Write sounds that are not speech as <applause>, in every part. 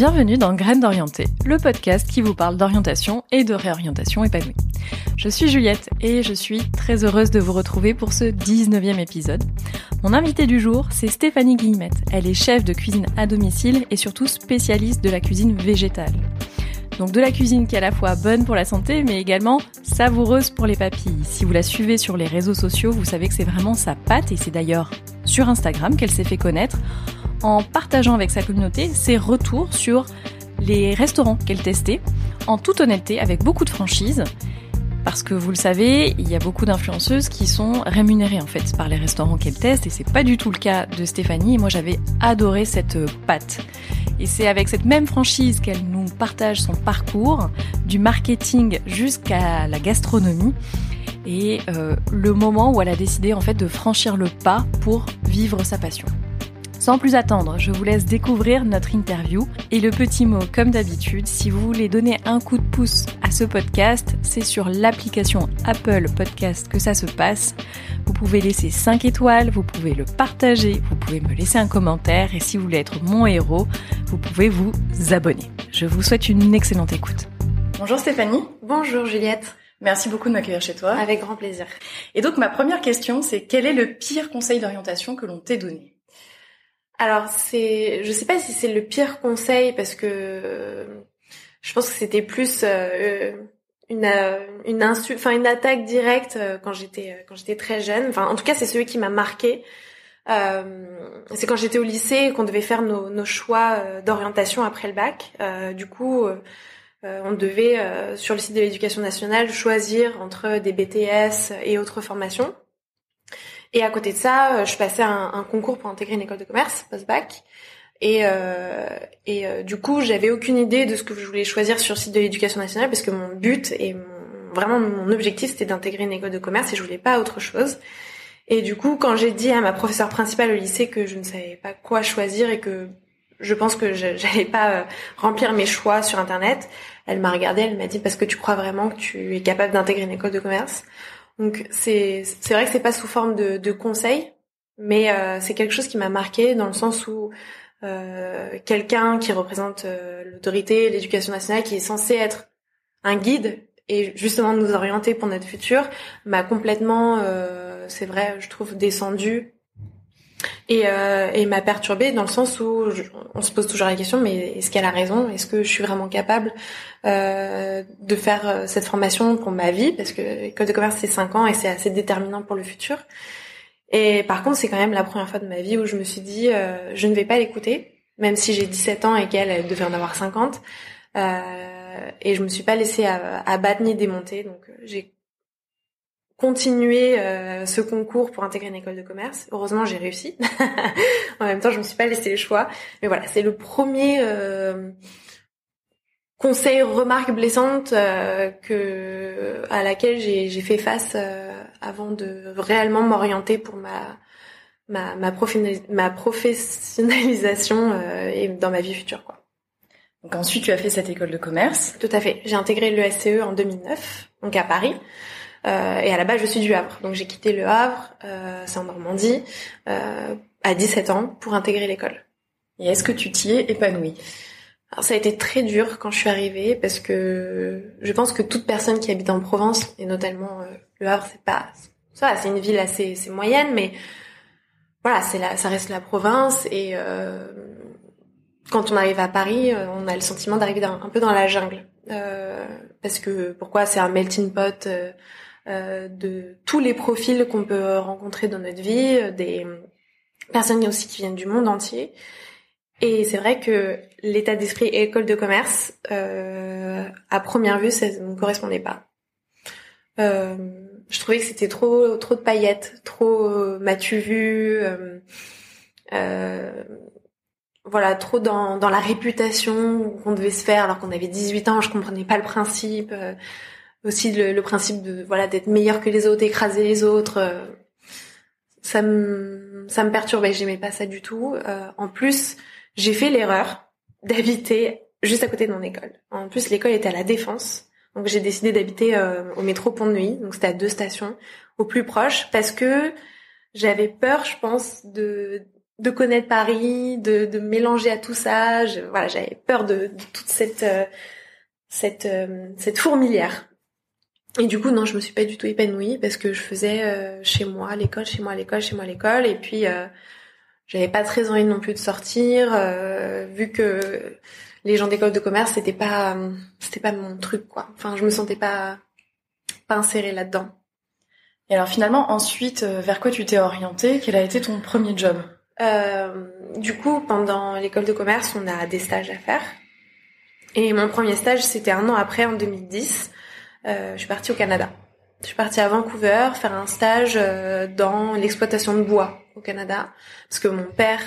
Bienvenue dans Graines d'orienté, le podcast qui vous parle d'orientation et de réorientation épanouie. Je suis Juliette et je suis très heureuse de vous retrouver pour ce 19e épisode. Mon invitée du jour, c'est Stéphanie Guillemette. Elle est chef de cuisine à domicile et surtout spécialiste de la cuisine végétale. Donc de la cuisine qui est à la fois bonne pour la santé mais également savoureuse pour les papilles. Si vous la suivez sur les réseaux sociaux, vous savez que c'est vraiment sa patte et c'est d'ailleurs sur Instagram qu'elle s'est fait connaître en partageant avec sa communauté ses retours sur les restaurants qu'elle testait, en toute honnêteté, avec beaucoup de franchise. Parce que vous le savez, il y a beaucoup d'influenceuses qui sont rémunérées en fait par les restaurants qu'elles testent et c'est pas du tout le cas de Stéphanie. Et moi j'avais adoré cette pâte. Et c'est avec cette même franchise qu'elle nous partage son parcours, du marketing jusqu'à la gastronomie et euh, le moment où elle a décidé en fait de franchir le pas pour vivre sa passion. Sans plus attendre, je vous laisse découvrir notre interview et le petit mot comme d'habitude, si vous voulez donner un coup de pouce à ce podcast, c'est sur l'application Apple Podcast que ça se passe. Vous pouvez laisser 5 étoiles, vous pouvez le partager, vous pouvez me laisser un commentaire et si vous voulez être mon héros, vous pouvez vous abonner. Je vous souhaite une excellente écoute. Bonjour Stéphanie. Bonjour Juliette. Merci beaucoup de m'accueillir chez toi. Avec grand plaisir. Et donc ma première question, c'est quel est le pire conseil d'orientation que l'on t'ait donné? Alors c'est, je sais pas si c'est le pire conseil parce que je pense que c'était plus euh, une une insulte, enfin une attaque directe euh, quand j'étais quand j'étais très jeune. Enfin en tout cas c'est celui qui m'a marqué. Euh, c'est quand j'étais au lycée qu'on devait faire nos, nos choix d'orientation après le bac. du coup, on devait sur le site de l'éducation nationale choisir entre des BTS et autres formations. Et à côté de ça, euh, je passais un, concours pour intégrer une école de commerce post-bac. Et, euh, et euh, du coup, j'avais aucune idée de ce que je voulais choisir sur le site de l'éducation nationale parce que mon but et vraiment mon objectif c'était d'intégrer une école de commerce et je voulais pas autre chose. Et du coup, quand j'ai dit à ma professeure principale au lycée que je ne savais pas quoi choisir et que je pense que j'allais pas euh, remplir mes choix sur internet, elle m'a regardée, elle m'a dit parce que tu crois vraiment que tu es capable d'intégrer une école de commerce? Donc c'est c'est vrai que c'est pas sous forme de, conseil, mais euh, c'est quelque chose qui m'a marqué dans le sens où euh, quelqu'un qui représente euh, l'autorité, l'éducation nationale, qui est censé être un guide et justement nous orienter pour notre futur, m'a complètement, c'est vrai, je trouve descendu et, euh, et m'a perturbée dans le sens où on se pose toujours la question mais est-ce qu'elle a raison? Est-ce que je suis vraiment capable euh, de faire euh, cette formation pour ma vie? Parce que l'école de commerce c'est 5 ans et c'est assez déterminant pour le futur. Et par contre c'est quand même la première fois de ma vie où je me suis dit euh, je ne vais pas l'écouter, même si j'ai 17 ans et qu'elle elle devait en avoir 50. Euh, et je me suis pas laissée abattre ni démonter, donc euh, j'ai continuer euh, ce concours pour intégrer une école de commerce. Heureusement, j'ai réussi. <laughs> en même temps, je me suis pas laissé le choix. Mais voilà, c'est le premier euh, conseil, remarque blessante euh, que à laquelle j'ai fait face avant de réellement m'orienter pour ma ma ma, ma professionnalisation et dans ma vie future quoi. Donc ensuite, tu as fait cette école de commerce. Tout à fait. J'ai intégré le SCE en 2009, donc à Paris. Euh, et à la base, je suis du Havre. Donc j'ai quitté le Havre, euh, c'est en Normandie, euh, à 17 ans pour intégrer l'école. Et est-ce que tu t'y es épanouie? Alors ça a été très dur quand je suis arrivée parce que je pense que toute personne qui habite en Provence et notamment le Havre c'est pas ça c'est une ville assez c'est moyenne mais voilà c'est là ça reste la province et euh, quand on arrive à Paris on a le sentiment d'arriver un, peu dans la jungle euh, parce que pourquoi? C'est un melting pot euh, de tous les profils qu'on peut rencontrer dans notre vie, euh, des personnes aussi qui viennent du monde entier. Et c'est vrai que l'état d'esprit école de commerce, euh, à première vue, ça ne me correspondait pas. Euh, je trouvais que c'était trop trop de paillettes, trop euh, m'as-tu vu, euh, voilà, trop dans, dans la réputation qu'on devait se faire alors qu'on avait 18 ans, je comprenais pas le principe aussi le, principe de voilà d'être meilleur que les autres, écraser les autres. Euh, ça me ça me perturbait, j'aimais pas ça du tout. Euh, en plus, j'ai fait l'erreur d'habiter juste à côté de mon école. En plus, l'école était à la Défense. Donc j'ai décidé d'habiter euh, au métro Pont de Nuit, donc c'était à deux stations, au plus proche, parce que j'avais peur, je pense, de de connaître Paris, de, de mélanger à tout ça. Je, voilà, j'avais peur de, de, toute cette euh, cette cette fourmilière. Et du coup, non, je me suis pas du tout épanouie parce que je faisais chez moi l'école, chez moi l'école, chez moi l'école, et puis j'avais pas très envie non plus de sortir, vu que les gens d'école de commerce, c'était pas c'était pas mon truc quoi. Enfin, je me sentais pas pas insérée là-dedans. Et alors finalement, ensuite, euh, vers quoi tu t'es orientée? Quel a été ton premier job? Euh, Du coup, pendant l'école de commerce, on a des stages à faire. Et mon premier stage, c'était un an après, en 2010. Euh, je suis partie au Canada. Je suis partie à Vancouver faire un stage euh, dans l'exploitation de bois au Canada, parce que mon père,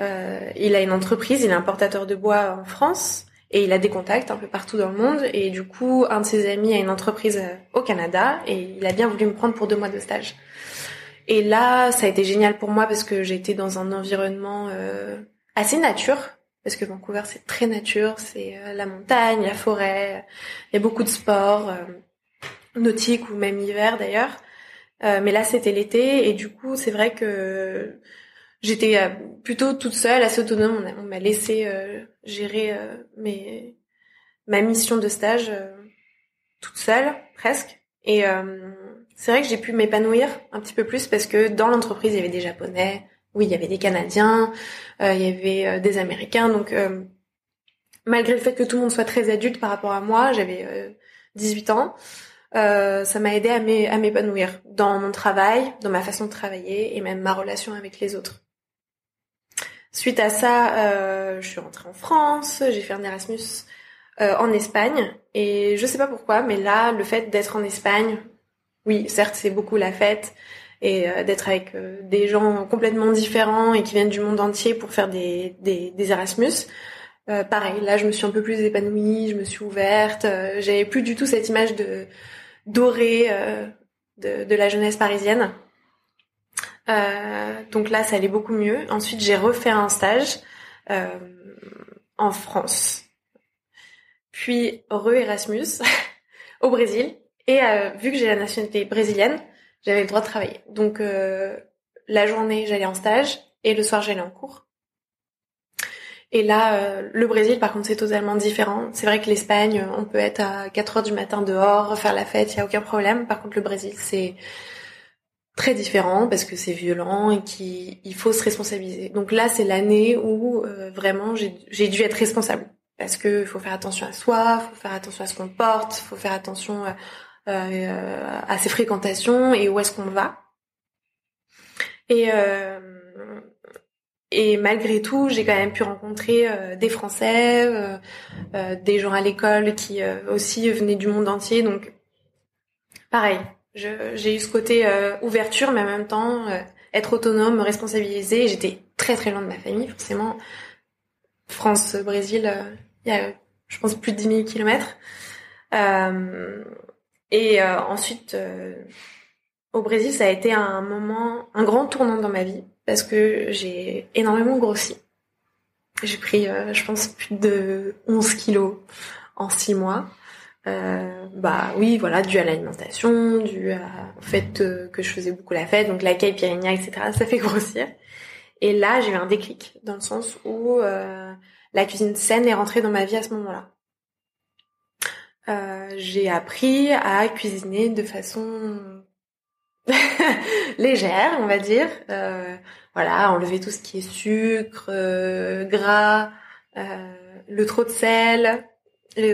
euh, il a une entreprise, il est importateur de bois en France. Et il a des contacts un peu partout dans le monde. Et du coup, un de ses amis a une entreprise euh, au Canada et il a bien voulu me prendre pour deux mois de stage. Et là, ça a été génial pour moi parce que été dans un environnement euh, assez nature. Parce que Vancouver, c'est très nature, c'est euh, la montagne, la forêt, il y a beaucoup de sports, euh, nautiques ou même hiver d'ailleurs. mais là, c'était l'été et du coup, c'est vrai que j'étais euh, plutôt toute seule, assez autonome. On m'a laissé euh, gérer euh, mes ma mission de stage toute seule, presque. Et c'est vrai que j'ai pu m'épanouir un petit peu plus parce que dans l'entreprise, il y avait des Japonais, oui, il y avait des Canadiens, il y avait des Américains. Donc, malgré le fait que tout le monde soit très adulte par rapport à moi, j'avais 18 ans, ça m'a aidé à m'épanouir dans mon travail, dans ma façon de travailler et même ma relation avec les autres. Suite à ça, euh, je suis rentrée en France, j'ai fait un Erasmus euh, en Espagne et je sais pas pourquoi, mais là, le fait d'être en Espagne, oui, certes, c'est beaucoup la fête et euh, d'être avec euh, des gens complètement différents et qui viennent du monde entier pour faire des, des, Erasmus. Euh, pareil, là, je me suis un peu plus épanouie, je me suis ouverte, j'avais plus du tout cette image dorée de, de la jeunesse parisienne. Euh, donc là, ça allait beaucoup mieux. Ensuite, j'ai refait un stage euh, en France, puis re-Erasmus <laughs> au Brésil. Et euh, vu que j'ai la nationalité brésilienne, j'avais le droit de travailler. Donc la journée, j'allais en stage et le soir, j'allais en cours. Et là, le Brésil, par contre, c'est totalement différent. C'est vrai que l'Espagne, on peut être à 4 heures du matin dehors, faire la fête, il y a aucun problème. Par contre, le Brésil, c'est très différent parce que c'est violent et qu'il faut se responsabiliser. Donc là, c'est l'année où euh, vraiment j'ai dû être responsable parce que faut faire attention à soi, faut faire attention à ce qu'on porte, faut faire attention euh, euh, à ses fréquentations et où est-ce qu'on va. Et et malgré tout, j'ai quand même pu rencontrer des Français, des gens à l'école qui aussi venaient du monde entier. Donc pareil, j'ai eu ce côté euh, ouverture, mais en même temps euh, être autonome, me responsabiliser. J'étais très très loin de ma famille, forcément. France, Brésil, euh, il y a, je pense, plus de 10 000 kilomètres. Et ensuite, au Brésil, ça a été un moment, un grand tournant dans ma vie, parce que j'ai énormément grossi. J'ai pris, je pense, plus de 11 kilos en 6 mois. Euh, bah oui, voilà, dû à l'alimentation, dû au fait euh, que je faisais beaucoup la fête, donc la caipirinha, etc. Ça fait grossir. Et là, j'ai eu un déclic dans le sens où euh, la cuisine saine est rentrée dans ma vie à ce moment-là. Euh, j'ai appris à cuisiner de façon <laughs> légère, on va dire. Euh, voilà, enlever tout ce qui est sucre, gras, le trop de sel,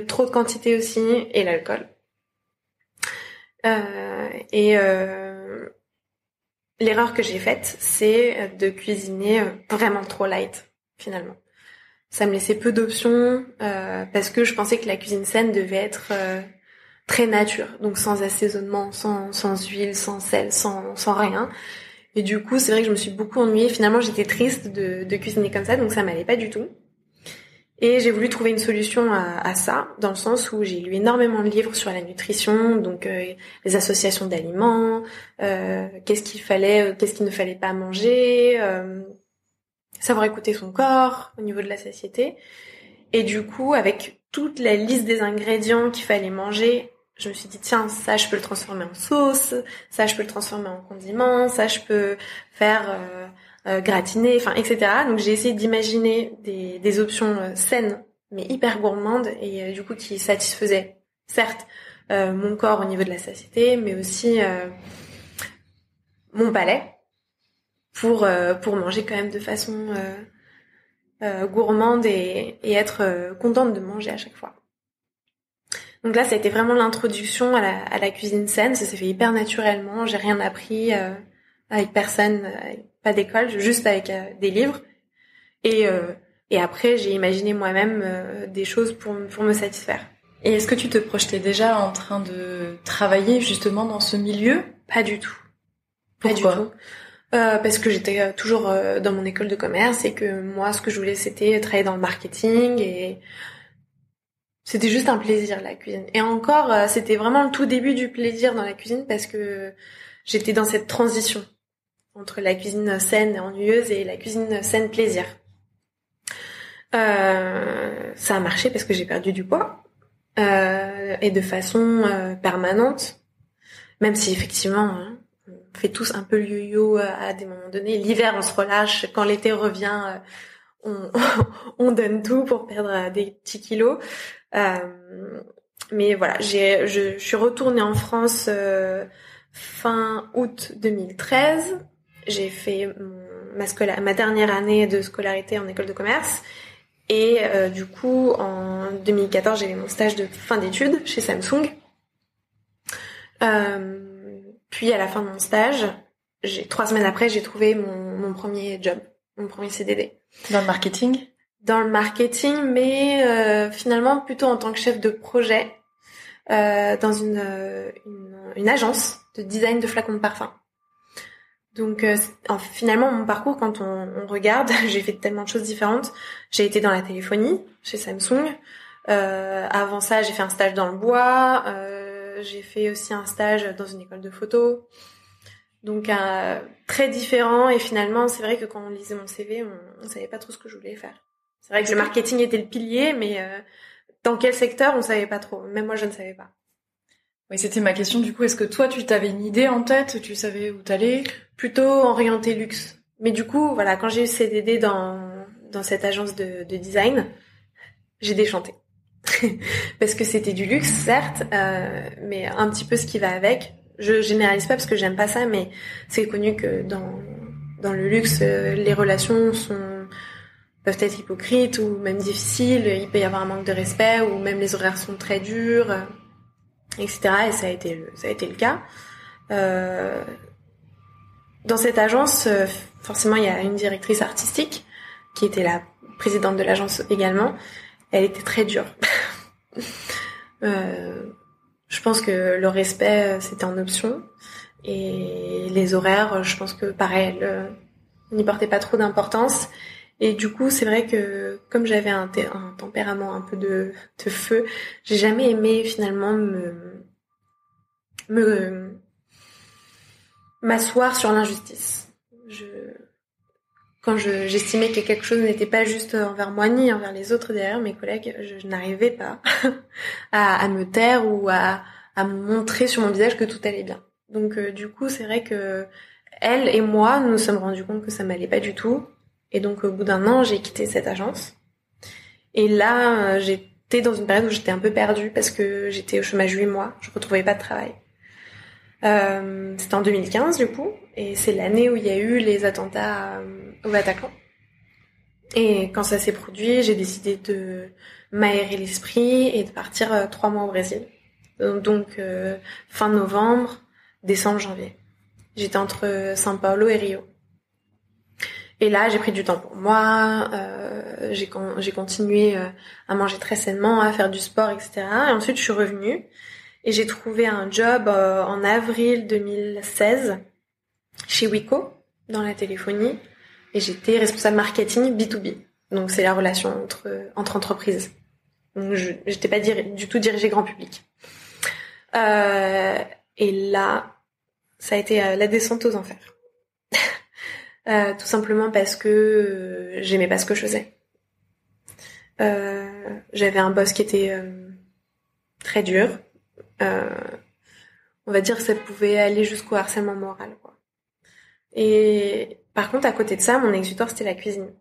trop de quantité aussi et l'alcool. Euh, et euh, l'erreur que j'ai faite, c'est de cuisiner vraiment trop light finalement. Ça me laissait peu d'options euh, parce que je pensais que la cuisine saine devait être très nature, donc sans assaisonnement, sans, sans huile, sans sel, sans, sans rien. Et du coup, c'est vrai que je me suis beaucoup ennuyée. Finalement, j'étais triste de, de cuisiner comme ça, donc ça m'allait pas du tout. Et j'ai voulu trouver une solution à, à, ça, dans le sens où j'ai lu énormément de livres sur la nutrition, donc euh, les associations d'aliments, euh, qu'est-ce qu'il fallait, euh, qu'est-ce qu'il ne fallait pas manger, euh, savoir écouter son corps au niveau de la satiété. Et du coup, avec toute la liste des ingrédients qu'il fallait manger, je me suis dit tiens, ça je peux le transformer en sauce, ça je peux le transformer en condiment, ça je peux faire gratiné, enfin etc. Donc j'ai essayé d'imaginer des, des options saines mais hyper gourmandes et du coup qui satisfaisaient certes mon corps au niveau de la satiété, mais aussi mon palais pour pour manger quand même de façon gourmande et, et être contente de manger à chaque fois. Donc là, ça a été vraiment l'introduction à la, à la, cuisine saine. Ça s'est fait hyper naturellement. J'ai rien appris euh, avec personne, euh, pas d'école, juste avec euh, des livres. Et, et après, j'ai imaginé moi-même des choses pour, pour me satisfaire. Et est-ce que tu te projetais déjà en train de travailler justement dans ce milieu? Pas du tout. Pas du tout. Parce que j'étais toujours dans mon école de commerce et que moi, ce que je voulais, c'était travailler dans le marketing et c'était juste un plaisir la cuisine. Et encore, euh, c'était vraiment le tout début du plaisir dans la cuisine parce que j'étais dans cette transition entre la cuisine saine et ennuyeuse et la cuisine saine plaisir. Euh, ça a marché parce que j'ai perdu du poids euh, et de façon euh, permanente, même si effectivement hein, fait tous un peu le yo-yo à des moments donnés. L'hiver on se relâche, quand l'été revient on, <laughs> on donne tout pour perdre des petits kilos. Euh, mais voilà, j'ai, je, suis retournée en France euh, fin août 2013. J'ai fait ma, dernière année de scolarité en école de commerce. Et euh, du coup, en 2014, j'ai eu mon stage de fin d'études chez Samsung. Euh, puis à la fin de mon stage, j'ai trois semaines après, j'ai trouvé mon, mon premier job, mon premier CDD. Dans le marketing? Dans le marketing, mais euh, finalement plutôt en tant que chef de projet euh, dans une, euh, une, une, agence de design de flacons de parfum. Donc finalement mon parcours quand on, on regarde, <laughs> j'ai fait tellement de choses différentes. J'ai été dans la téléphonie chez Samsung. avant ça, j'ai fait un stage dans le bois. J'ai fait aussi un stage dans une école de photo. Donc très différent et finalement c'est vrai que quand on lisait mon CV, on, on savait pas trop ce que je voulais faire. C'est vrai que le marketing était le pilier, mais euh, dans quel secteur, on savait pas trop. Même moi, je ne savais pas. Oui, c'était ma question du coup. Est-ce que toi, tu t'avais une idée en tête Tu savais où t'allais? Plutôt orienté luxe. Mais du coup, voilà, quand j'ai eu CDD dans dans cette agence de, de design, j'ai déchanté. <laughs> parce que c'était du luxe, certes, euh, mais un petit peu ce qui va avec. Je généralise pas parce que j'aime pas ça, mais c'est connu que dans dans le luxe, euh, les relations sont peuvent être hypocrites ou même difficiles, il peut y avoir un manque de respect ou même les horaires sont très durs, etc. Et ça a été le, ça a été le cas. Euh, dans cette agence, euh, forcément, il y a une directrice artistique qui était la présidente de l'agence également. Elle était très dure. <laughs> euh, je pense que le respect, euh, c'était en option. Et les horaires, je pense que pareil, elle n'y portait pas trop d'importance. Et du coup, c'est vrai que comme j'avais un, tempérament un peu de, feu, j'ai jamais aimé finalement me me m'asseoir sur l'injustice. Quand j'estimais que quelque chose n'était pas juste envers moi ni envers les autres derrière mes collègues, je, n'arrivais pas <laughs> à, me taire ou à, montrer sur mon visage que tout allait bien. Donc euh, du coup, c'est vrai que elle et moi, nous sommes rendus compte que ça m'allait pas du tout et donc au bout d'un an, j'ai quitté cette agence. Et là, euh, j'étais dans une période où j'étais un peu perdue parce que j'étais au chômage 8 mois, je retrouvais pas de travail. Euh, c'était en 2015 du coup, et c'est l'année où il y a eu les attentats euh, au Bataclan. Et quand ça s'est produit, j'ai décidé de m'aérer l'esprit et de partir euh, trois mois au Brésil. Donc fin novembre, décembre, janvier. J'étais entre São Paulo et Rio. Et là, j'ai pris du temps pour moi, j'ai continué à manger très sainement, à faire du sport, etc. Et ensuite, je suis revenue et j'ai trouvé un job euh, en avril 2016 chez Wiko dans la téléphonie et j'étais responsable marketing B2B. Donc c'est la relation entre entre entreprises. Donc je j'étais pas du tout dirigée grand public. Euh, et là, ça a été la descente aux enfers. <laughs> Euh, tout simplement parce que euh, j'aimais pas ce que je faisais. Euh, j'avais un boss qui était très dur. On va dire que ça pouvait aller jusqu'au harcèlement moral. Quoi. Et par contre, à côté de ça, mon exutoire, c'était la cuisine.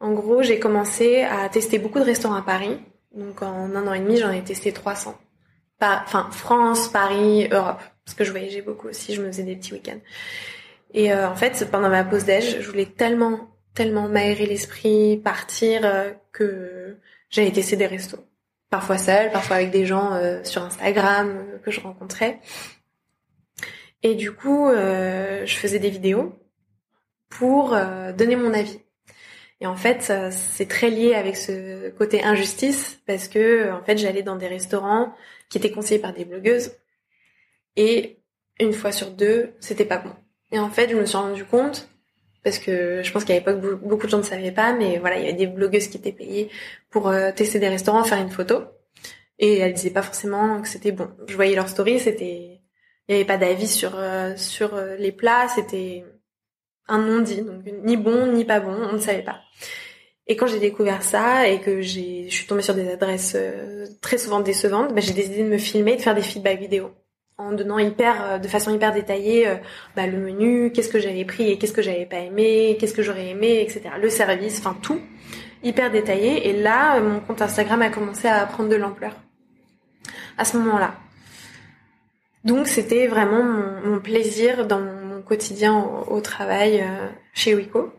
En gros, j'ai commencé à tester beaucoup de restaurants à Paris. Donc en un an et demi, j'en ai testé 300. Pas, enfin, France, Paris, Europe. Parce que je voyageais beaucoup aussi, je me faisais des petits week-ends. Et euh, en fait, pendant ma pause déj, je voulais tellement, tellement m'aérer l'esprit, partir, euh, que j'allais tester des restos. Parfois seule, parfois avec des gens euh, sur Instagram que je rencontrais. Et du coup, je faisais des vidéos pour donner mon avis. Et en fait, c'est très lié avec ce côté injustice parce que en fait, j'allais dans des restaurants qui étaient conseillés par des blogueuses et une fois sur deux, c'était pas bon. Et en fait, je me suis rendu compte parce que je pense qu'à l'époque beaucoup de gens ne savaient pas, mais voilà, il y avait des blogueuses qui étaient payées pour euh, tester des restaurants, faire une photo, et elles disaient pas forcément que c'était bon. Je voyais leur story, c'était, il y avait pas d'avis sur euh, sur euh, les plats, c'était un non-dit, donc ni bon ni pas bon, on ne savait pas. Et quand j'ai découvert ça et que j'ai, je suis tombée sur des adresses très souvent décevantes, bah, j'ai décidé de me filmer, de faire des feedbacks vidéo en donnant hyper, euh, de façon hyper détaillée, euh, bah, le menu, qu'est-ce que j'avais pris et qu'est-ce que j'avais pas aimé, qu'est-ce que j'aurais aimé, etc. Le service, enfin tout, hyper détaillé. Et là, mon compte Instagram a commencé à prendre de l'ampleur à ce moment-là. Donc c'était vraiment mon, plaisir dans mon quotidien au, travail euh, chez Wiko.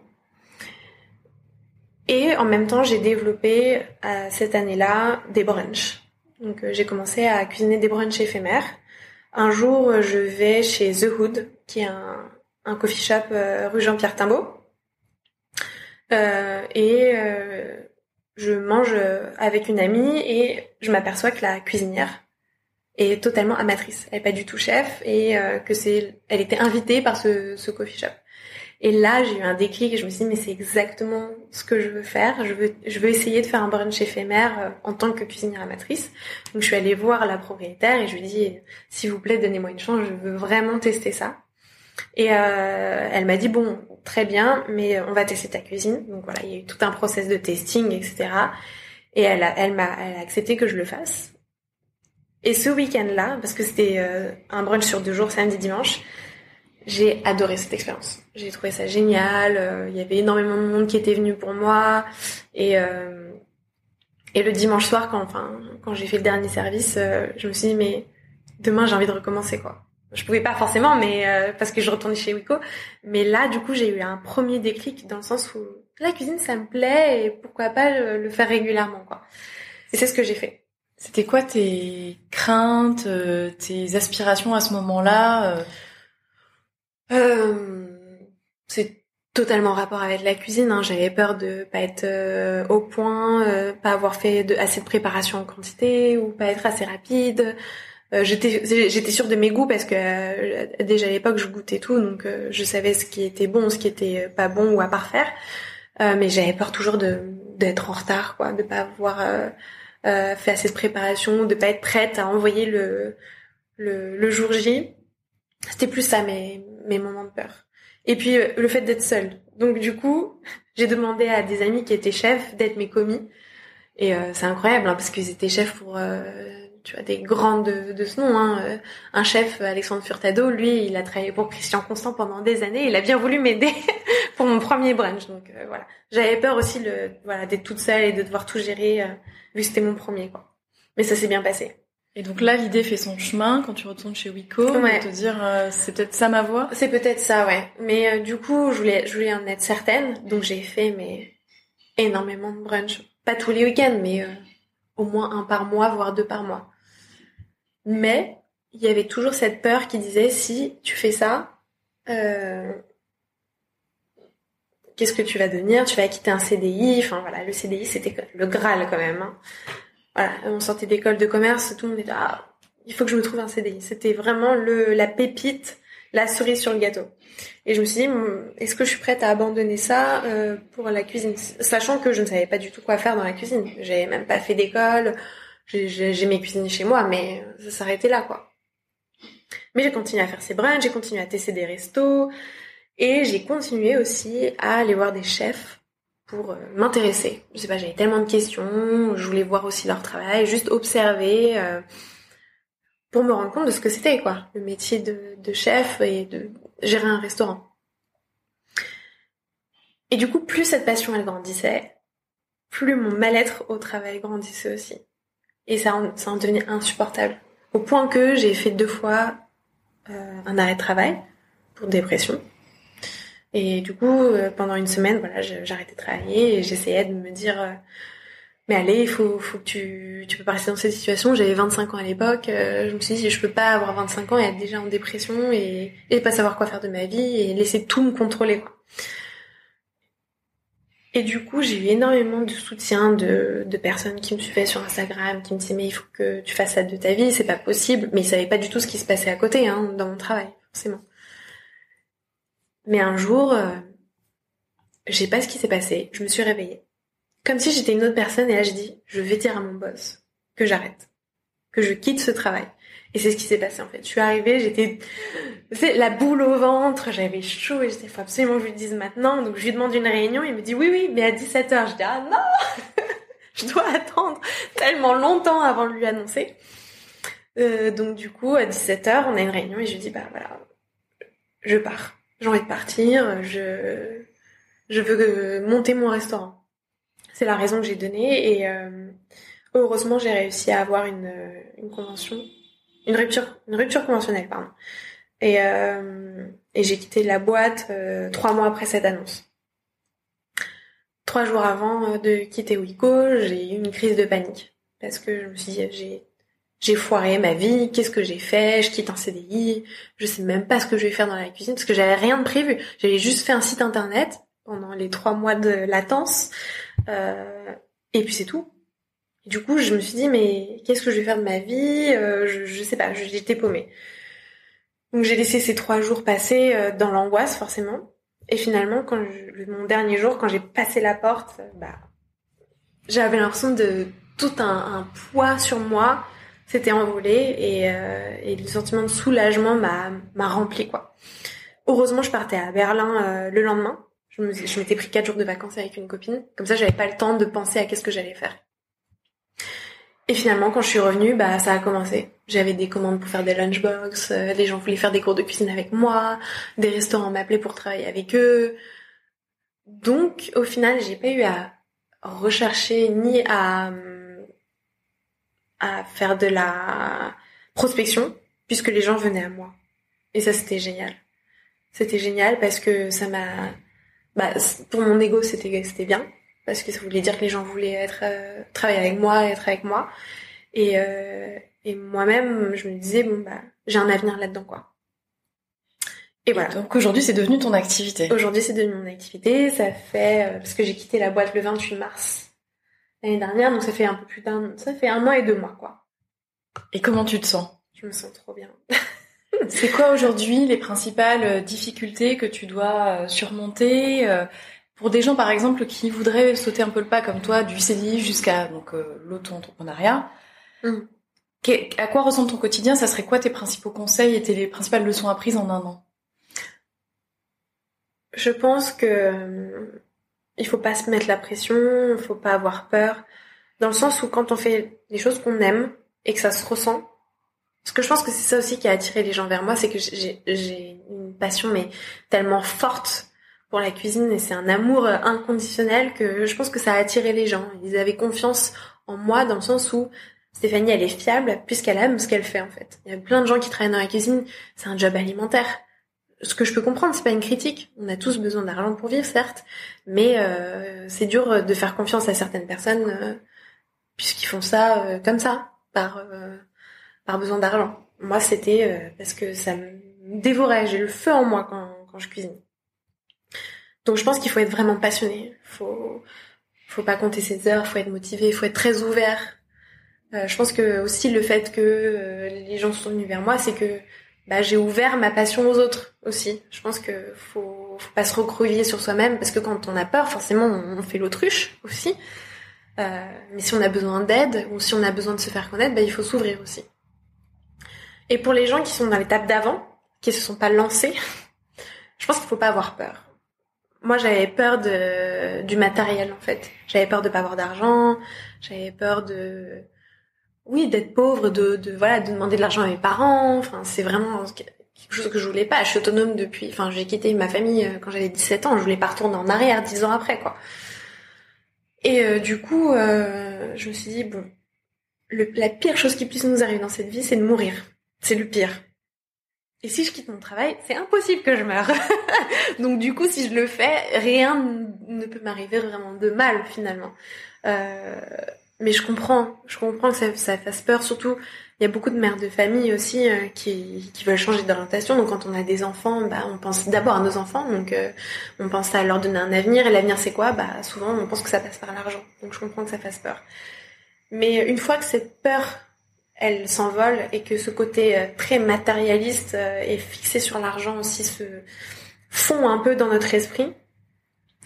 Et en même temps, j'ai développé cette année-là des brunchs. Donc j'ai commencé à cuisiner des brunchs éphémères un jour, je vais chez The Hood, qui est un, un coffee shop euh, rue Jean-Pierre Timbaud. Euh, et euh, je mange avec une amie et je m'aperçois que la cuisinière est totalement amatrice. Elle est pas du tout chef et que c'est, elle était invitée par ce, ce coffee shop. Et là, j'ai eu un déclic et je me suis dit, mais c'est exactement ce que je veux faire. Je veux, je veux essayer de faire un brunch éphémère euh, en tant que cuisinière amatrice. Donc, je suis allée voir la propriétaire et je lui ai dit, s'il vous plaît, donnez-moi une chance, je veux vraiment tester ça. Et euh, elle m'a dit, bon, très bien, mais on va tester ta cuisine. Donc voilà, il y a eu tout un process de testing, etc. Et elle a, elle m'a, elle a accepté que je le fasse. Et ce week-end-là, parce que c'était euh, un brunch sur deux jours, samedi, dimanche, j'ai adoré cette expérience. J'ai trouvé ça génial. Euh, il y avait énormément de monde qui était venu pour moi. Et, euh, et le dimanche soir, quand, enfin, quand j'ai fait le dernier service, euh, je me suis dit, mais demain, j'ai envie de recommencer, quoi. Je pouvais pas forcément, mais parce que je retournais chez Wiko. Mais là, du coup, j'ai eu un premier déclic dans le sens où la cuisine, ça me plaît et pourquoi pas le, le faire régulièrement, quoi. Et c'est ce que j'ai fait. C'était quoi tes craintes, tes aspirations à ce moment-là euh, c'est totalement rapport avec la cuisine. Hein. J'avais peur de pas être euh, au point, euh, pas avoir fait de, assez de préparation en quantité ou pas être assez rapide. Euh, j'étais j'étais sûre de mes goûts parce que déjà à l'époque je goûtais tout, donc je savais ce qui était bon, ce qui était pas bon ou à parfaire. mais j'avais peur toujours de d'être en retard, quoi, de pas avoir fait assez de préparation, de pas être prête à envoyer le le, le jour J. C'était plus ça mes mes moments de peur. Et puis euh, le fait d'être seule. Donc du coup, <laughs> j'ai demandé à des amis qui étaient chefs d'être mes commis. Et euh, c'est incroyable hein, parce qu'ils étaient chefs pour euh, tu vois des grands de, de ce nom. Hein. Un chef, Alexandre Furtado, lui, il a travaillé pour Christian Constant pendant des années. Il a bien voulu m'aider <laughs> pour mon premier brunch. Donc voilà, j'avais peur aussi le voilà d'être toute seule et de devoir tout gérer vu que c'était mon premier quoi. Mais ça s'est bien passé. Et donc là, l'idée fait son chemin quand tu retournes chez Wiko, de te dire euh, c'est peut-être ça ma voie. C'est peut-être ça, ouais. Mais euh, du coup, je voulais, je voulais en être certaine, donc j'ai fait mais énormément de brunch, pas tous les week-ends, mais euh, au moins un par mois, voire deux par mois. Mais il y avait toujours cette peur qui disait si tu fais ça, qu'est-ce que tu vas devenir? Tu vas quitter un CDI. Enfin voilà, le CDI c'était le Graal quand même. Hein on sortait d'école de commerce, tout le monde était ah, il faut que je me trouve un CDI. C'était vraiment le la pépite, la cerise sur le gâteau. Et je me suis dit, est-ce que je suis prête à abandonner ça euh, pour la cuisine, sachant que je ne savais pas du tout quoi faire dans la cuisine. J'avais même pas fait d'école, j'aimais cuisiner chez moi, mais ça s'arrêtait là, quoi. Mais j'ai continué à faire ces brunchs, j'ai continué à tester des restos, et j'ai continué aussi à aller voir des chefs pour euh, m'intéresser. Je sais pas, j'avais tellement de questions, je voulais voir aussi leur travail, juste observer euh, pour me rendre compte de ce que c'était quoi, le métier de, chef et de gérer un restaurant. Et du coup, plus cette passion elle grandissait, plus mon mal-être au travail grandissait aussi. Et ça, en, devenait insupportable. Au point que j'ai fait deux fois euh, un arrêt de travail pour dépression. Et du coup, euh, pendant une semaine, voilà, j'arrêtais de travailler et j'essayais de me dire, euh, mais allez, il faut, faut que tu, tu peux pas rester dans cette situation. J'avais 25 ans à l'époque. je me suis dit, je peux pas avoir 25 ans et être déjà en dépression et, et pas savoir quoi faire de ma vie et laisser tout me contrôler, quoi. Et du coup, j'ai eu énormément de soutien de, de, personnes qui me suivaient sur Instagram, qui me disaient mais il faut que tu fasses ça de ta vie, c'est pas possible. Mais ils savaient pas du tout ce qui se passait à côté, hein, dans mon travail, forcément. Mais un jour, euh, je sais pas ce qui s'est passé, je me suis réveillée. Comme si j'étais une autre personne et là je dis, je vais dire à mon boss que j'arrête, que je quitte ce travail. Et c'est ce qui s'est passé en fait. Je suis arrivée, j'étais c'est la boule au ventre, j'avais chaud et j'étais faut absolument que je lui dise maintenant. Donc je lui demande une réunion, il me dit oui oui, mais à 17h. Je dis ah non, <laughs> je dois attendre tellement longtemps avant de lui annoncer. Euh, donc du coup à 17h, on a une réunion et je lui dis bah voilà, je pars. J'ai envie de partir, je je veux monter mon restaurant. C'est la raison que j'ai donnée et euh, heureusement j'ai réussi à avoir une, une convention une rupture, une rupture conventionnelle, pardon. Et, euh, et j'ai quitté la boîte euh, trois mois après cette annonce. Trois jours avant euh, de quitter Wiko, j'ai eu une crise de panique parce que je me suis dit j'ai j'ai foiré ma vie, qu'est-ce que j'ai fait Je quitte un CDI, je sais même pas ce que je vais faire dans la cuisine parce que j'avais rien de prévu. J'avais juste fait un site internet pendant les trois mois de latence euh, et puis c'est tout du coup, je me suis dit, mais qu'est-ce que je vais faire de ma vie euh, je, je sais pas, j'étais paumée. Donc j'ai laissé ces trois jours passer euh, dans l'angoisse, forcément. Et finalement, quand je, mon dernier jour, quand j'ai passé la porte, bah, j'avais l'impression de tout un, poids sur moi s'était envolé et, euh, le sentiment de soulagement m'a m'a rempli quoi. Heureusement, je partais à Berlin euh, le lendemain. Je m'étais pris quatre jours de vacances avec une copine. Comme ça, j'avais pas le temps de penser à qu'est-ce que j'allais faire. Et finalement, quand je suis revenue, bah ça a commencé. J'avais des commandes pour faire des lunchbox, euh, les gens voulaient faire des cours de cuisine avec moi, des restaurants m'appelaient pour travailler avec eux. Donc, au final, j'ai pas eu à rechercher ni à à faire de la prospection, puisque les gens venaient à moi. Et ça, c'était génial. C'était génial parce que ça m'a, bah, pour mon ego, c'était c'était bien parce que ça voulait dire que les gens voulaient être euh, travailler avec moi, être avec moi. Et, euh, et moi-même, je me disais bon bah j'ai un avenir là-dedans quoi. Et voilà. donc aujourd'hui, c'est devenu ton activité. Aujourd'hui, c'est devenu mon activité. Ça fait euh, parce que j'ai quitté la boîte le 28 mars l'année dernière, donc ça fait un peu plus d'un, ça fait un mois et deux mois quoi. Et comment tu te sens? Je me sens trop bien. <laughs> <laughs> c'est quoi aujourd'hui les principales difficultés que tu dois surmonter pour des gens, par exemple, qui voudraient sauter un peu le pas comme toi, du CDI jusqu'à donc euh, l'auto-entrepreneuriat, mm. à quoi ressemble ton quotidien? Ça serait quoi tes principaux conseils et tes principales leçons apprises en un an? Je pense que euh, il faut pas se mettre la pression, il faut pas avoir peur, dans le sens où quand on fait les choses qu'on aime et que ça se ressent, parce que je pense que c'est ça aussi qui a attiré les gens vers moi, c'est que j'ai une passion mais tellement forte pour la cuisine et c'est un amour euh, inconditionnel que je pense que ça a attiré les gens. Ils avaient confiance en moi dans le sens où Stéphanie, elle est fiable puisqu'elle aime ce qu'elle fait en fait. Il y a plein de gens qui travaillent dans la cuisine, c'est un job alimentaire. Ce que je peux comprendre, c'est pas une critique. On a tous besoin d'argent pour vivre, certes, mais euh, c'est dur de faire confiance à certaines personnes euh, puisqu'ils font ça euh, comme ça, par par besoin d'argent. Moi, c'était parce que ça me dévorait. J'ai le feu en moi quand, quand je cuisine. Donc je pense qu'il faut être vraiment passionné. Faut faut pas compter ses heures, faut être motivé, faut être très ouvert. Euh, je pense que aussi le fait que euh, les gens sont venus vers moi, c'est que bah, j'ai ouvert ma passion aux autres aussi. Je pense que faut, faut pas se recroqueviller sur soi-même parce que quand on a peur, forcément, on, fait l'autruche aussi. Euh, mais si on a besoin d'aide ou si on a besoin de se faire connaître, bah, il faut s'ouvrir aussi. Et pour les gens qui sont dans l'étape d'avant, qui se sont pas lancés, <laughs> je pense qu'il faut pas avoir peur moi j'avais peur de du matériel en fait. J'avais peur de pas avoir d'argent, j'avais peur de oui, d'être pauvre, de, de voilà, de demander de l'argent à mes parents, enfin c'est vraiment quelque chose que je voulais pas. Je suis autonome depuis, enfin, j'ai quitté ma famille quand j'avais 17 ans. Je voulais pas retourner en arrière 10 ans après, quoi. Et du coup, je me suis dit bon, la pire chose qui puisse nous arriver dans cette vie, c'est de mourir. C'est le pire. Et si je quitte mon travail, c'est impossible que je meure. <laughs> Donc du coup, si je le fais, rien ne peut m'arriver vraiment de mal finalement. Euh, mais je comprends, je comprends que ça, fasse peur. Surtout, il y a beaucoup de mères de famille aussi euh, qui, veulent changer d'orientation. Donc quand on a des enfants, bah, on pense d'abord à nos enfants. Donc euh, on pense à leur donner un avenir. Et l'avenir, c'est quoi? Bah souvent, on pense que ça passe par l'argent. Donc je comprends que ça fasse peur. Mais une fois que cette peur elle s'envole et que ce côté euh, très matérialiste et fixé sur l'argent aussi se fond un peu dans notre esprit,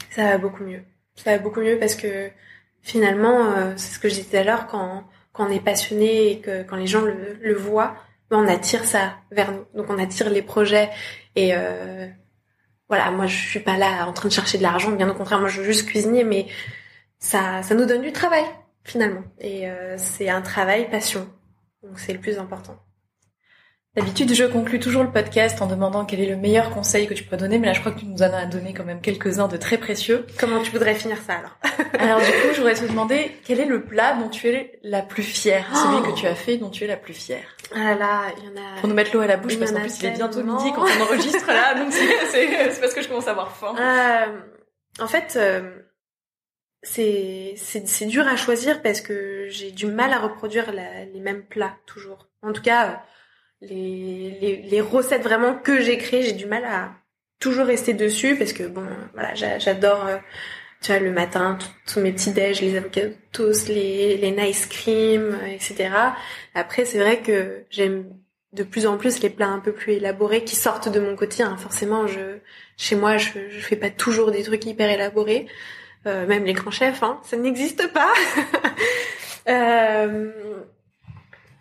ça va beaucoup mieux. Ça va beaucoup mieux parce que finalement, euh, c'est ce que je disais tout à l'heure, quand, quand on est passionné et que quand les gens le, le voient, ben, on attire ça vers nous. Donc on attire les projets et voilà, moi je suis pas là en train de chercher de l'argent, bien au contraire, moi je veux juste cuisiner, mais ça, ça nous donne du travail finalement. Et c'est un travail passion. Donc c'est le plus important. D'habitude, je conclue toujours le podcast en demandant quel est le meilleur conseil que tu peux donner, mais là, je crois que tu nous en as donné quand même quelques-uns de très précieux. Comment tu voudrais finir ça alors <laughs> Alors du coup, je voudrais te demander quel est le plat dont tu es la plus fière, celui que tu as fait dont tu es la plus fière? Ah là, il y en a. Pour nous mettre l'eau à la bouche, parce qu'en plus, il est bientôt midi quand on enregistre là, donc <laughs> c'est parce que je commence à avoir faim. Euh, en fait. Euh c'est c'est dur à choisir parce que j'ai du mal à reproduire les mêmes plats toujours. En tout cas, les, les, recettes vraiment que j'ai créées, j'ai du mal à toujours rester dessus parce que bon, voilà, j'adore euh, tu vois le matin tous mes petits déj, les avocats toast, les les nice cream, etc. Après, c'est vrai que j'aime de plus en plus les plats un peu plus élaborés qui sortent de mon quotidien. Forcément, je chez moi, je je fais pas toujours des trucs hyper élaborés. Euh, même les grands chefs, hein, ça n'existe pas. <laughs> euh,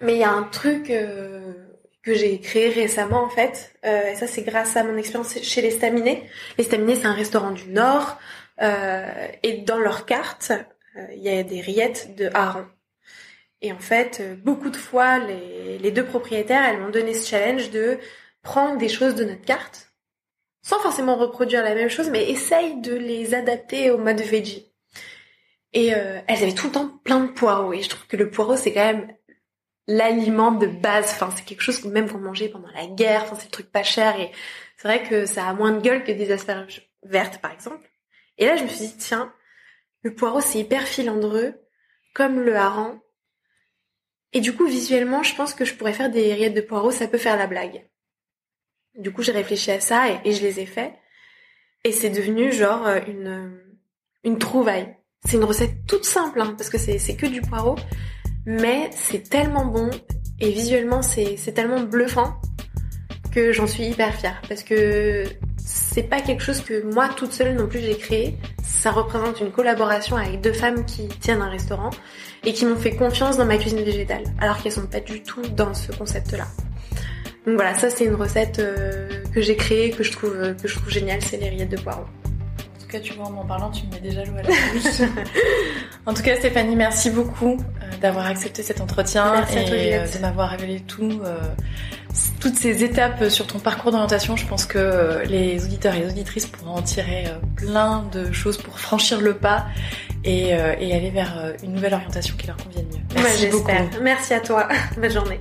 mais il y a un truc euh, que j'ai créé récemment en fait, euh, et ça c'est grâce à mon expérience chez les Staminés. Les Staminés c'est un restaurant du Nord, et dans leur carte il y a des rillettes de hareng. Et en fait, beaucoup de fois, les, les deux propriétaires, elles m'ont donné ce challenge de prendre des choses de notre carte sans forcément reproduire la même chose, mais essaye de les adapter au mode veggie. Et euh, elles avaient tout le temps plein de poireaux. Et je trouve que le poireau, c'est quand même l'aliment de base. Enfin, c'est quelque chose que même qu'on mangeait pendant la guerre. C'est le truc pas cher. Et c'est vrai que ça a moins de gueule que des asperges vertes, par exemple. Et là, je me suis dit, tiens, le poireau, c'est hyper filandreux, comme le hareng. Et du coup, visuellement, je pense que je pourrais faire des rillettes de poireaux, ça peut faire la blague. Du coup, j'ai réfléchi à ça et, je les ai faits. Et c'est devenu genre euh, une, une trouvaille. C'est une recette toute simple, hein, parce que c'est que du poireau. Mais c'est tellement bon et visuellement c'est tellement bluffant que j'en suis hyper fière. Parce que c'est pas quelque chose que moi toute seule non plus j'ai créé. Ça représente une collaboration avec deux femmes qui tiennent un restaurant et qui m'ont fait confiance dans ma cuisine végétale, alors qu'elles sont pas du tout dans ce concept-là. Donc voilà, ça c'est une recette euh, que j'ai créée, que je trouve que je trouve géniale, c'est les rillettes de poireaux. En tout cas, tu vois, en m'en parlant, tu me mets déjà l'eau à la bouche. <laughs> en tout cas, Stéphanie, merci beaucoup euh, d'avoir accepté cet entretien et euh, de m'avoir révélé tout, toutes ces étapes sur ton parcours d'orientation. Je pense que les auditeurs et les auditrices pourront en tirer plein de choses pour franchir le pas et, et aller vers une nouvelle orientation qui leur convienne mieux. Merci beaucoup. Merci à toi. <laughs> Bonne journée.